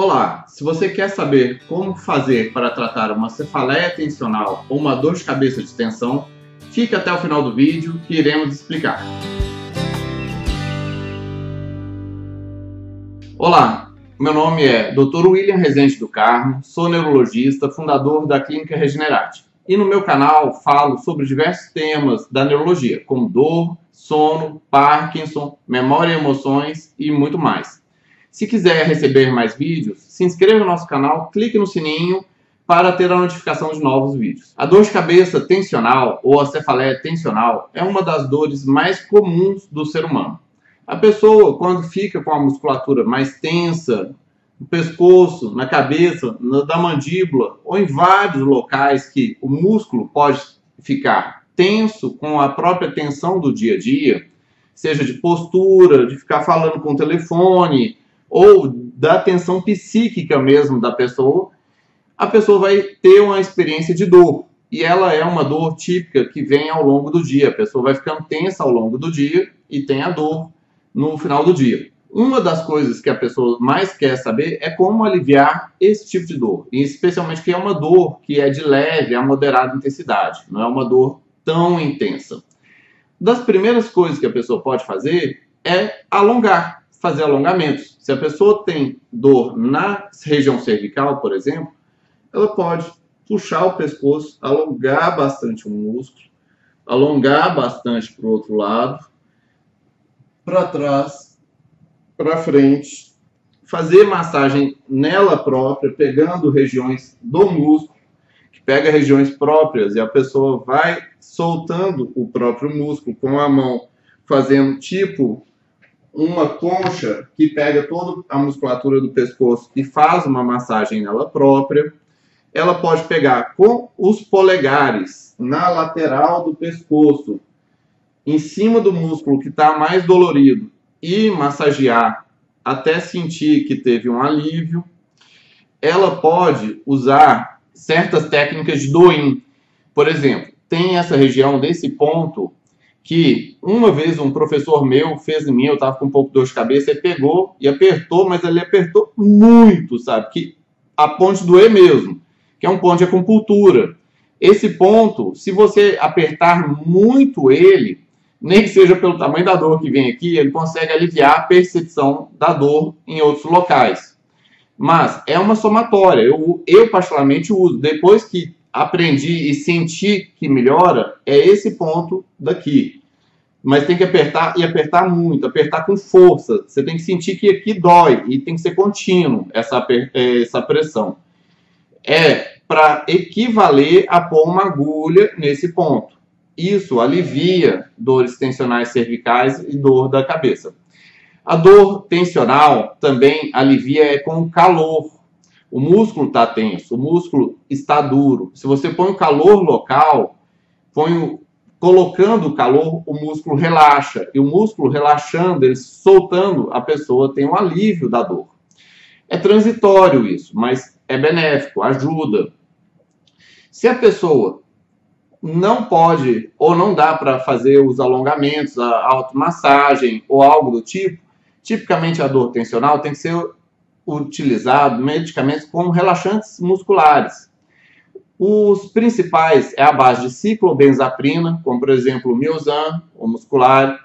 Olá, se você quer saber como fazer para tratar uma cefaleia tensional ou uma dor de cabeça de tensão, fique até o final do vídeo que iremos explicar. Olá, meu nome é Dr. William Rezende do Carmo, sou neurologista, fundador da Clínica Regenerate. E no meu canal falo sobre diversos temas da neurologia, como dor, sono, Parkinson, memória e emoções e muito mais. Se quiser receber mais vídeos, se inscreva no nosso canal, clique no sininho para ter a notificação de novos vídeos. A dor de cabeça tensional ou a cefaleia tensional é uma das dores mais comuns do ser humano. A pessoa, quando fica com a musculatura mais tensa, no pescoço, na cabeça, na, da mandíbula ou em vários locais que o músculo pode ficar tenso com a própria tensão do dia a dia, seja de postura, de ficar falando com o telefone, ou da tensão psíquica mesmo da pessoa, a pessoa vai ter uma experiência de dor. E ela é uma dor típica que vem ao longo do dia. A pessoa vai ficando tensa ao longo do dia e tem a dor no final do dia. Uma das coisas que a pessoa mais quer saber é como aliviar esse tipo de dor, e especialmente que é uma dor que é de leve a moderada intensidade, não é uma dor tão intensa. Das primeiras coisas que a pessoa pode fazer é alongar fazer alongamentos. Se a pessoa tem dor na região cervical, por exemplo, ela pode puxar o pescoço, alongar bastante o músculo, alongar bastante para o outro lado, para trás, para frente, fazer massagem nela própria, pegando regiões do músculo, que pega regiões próprias e a pessoa vai soltando o próprio músculo com a mão, fazendo tipo uma concha que pega toda a musculatura do pescoço e faz uma massagem nela própria. Ela pode pegar com os polegares na lateral do pescoço, em cima do músculo que está mais dolorido e massagear até sentir que teve um alívio. Ela pode usar certas técnicas de doin. Por exemplo, tem essa região desse ponto que uma vez um professor meu fez em mim, eu estava com um pouco de dor de cabeça, ele pegou e apertou, mas ele apertou muito, sabe? Que a ponte doer mesmo, que é um ponto de acupuntura. Esse ponto, se você apertar muito ele, nem que seja pelo tamanho da dor que vem aqui, ele consegue aliviar a percepção da dor em outros locais. Mas é uma somatória. Eu, eu particularmente uso. Depois que aprendi e senti que melhora, é esse ponto daqui mas tem que apertar e apertar muito, apertar com força. Você tem que sentir que aqui dói e tem que ser contínuo essa, essa pressão. É para equivaler a pôr uma agulha nesse ponto. Isso alivia dores tensionais cervicais e dor da cabeça. A dor tensional também alivia é com calor. O músculo está tenso, o músculo está duro. Se você põe o calor local, põe colocando o calor, o músculo relaxa. E o músculo relaxando, ele soltando, a pessoa tem um alívio da dor. É transitório isso, mas é benéfico, ajuda. Se a pessoa não pode ou não dá para fazer os alongamentos, a automassagem ou algo do tipo, tipicamente a dor tensional tem que ser utilizado medicamentos como relaxantes musculares os principais é a base de ciclobenzaprina, como por exemplo o Miosan, o muscular,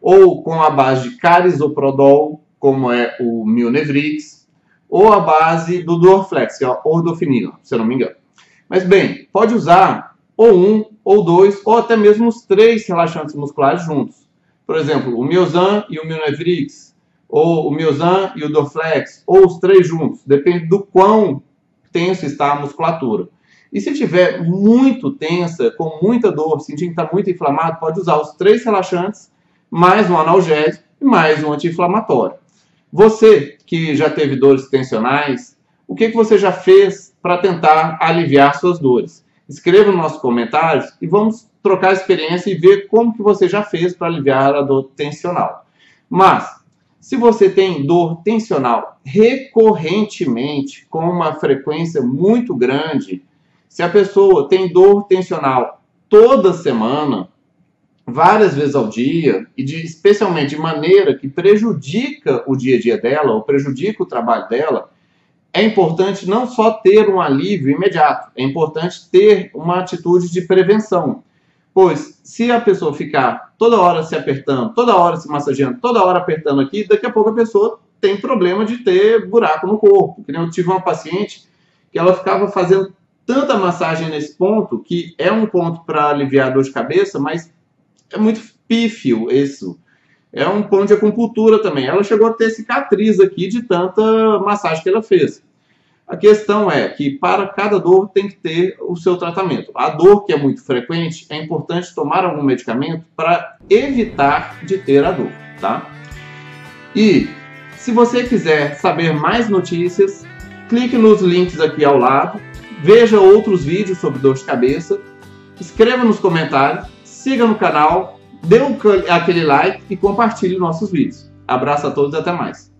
ou com a base de carisoprodol, como é o Mionevrix, ou a base do Dorflex, que é a ordofinina, se eu não me engano. Mas bem, pode usar ou um, ou dois, ou até mesmo os três relaxantes musculares juntos. Por exemplo, o Miosan e o Mionevrix, ou o Miosan e o Dorflex, ou os três juntos, depende do quão tenso está a musculatura. E se tiver muito tensa, com muita dor, sentindo que está muito inflamado, pode usar os três relaxantes, mais um analgésico e mais um anti-inflamatório. Você que já teve dores tensionais, o que, que você já fez para tentar aliviar suas dores? Escreva nos nossos comentários e vamos trocar experiência e ver como que você já fez para aliviar a dor tensional. Mas, se você tem dor tensional recorrentemente, com uma frequência muito grande, se a pessoa tem dor tensional toda semana, várias vezes ao dia, e de, especialmente de maneira que prejudica o dia a dia dela, ou prejudica o trabalho dela, é importante não só ter um alívio imediato, é importante ter uma atitude de prevenção. Pois, se a pessoa ficar toda hora se apertando, toda hora se massageando, toda hora apertando aqui, daqui a pouco a pessoa tem problema de ter buraco no corpo. Eu tive uma paciente que ela ficava fazendo tanta massagem nesse ponto, que é um ponto para aliviar a dor de cabeça, mas é muito pífio isso. É um ponto de acupuntura também. Ela chegou a ter cicatriz aqui de tanta massagem que ela fez. A questão é que para cada dor tem que ter o seu tratamento. A dor que é muito frequente, é importante tomar algum medicamento para evitar de ter a dor, tá? E se você quiser saber mais notícias, clique nos links aqui ao lado, veja outros vídeos sobre dor de cabeça, escreva nos comentários, siga no canal, dê aquele like e compartilhe nossos vídeos. Abraço a todos e até mais.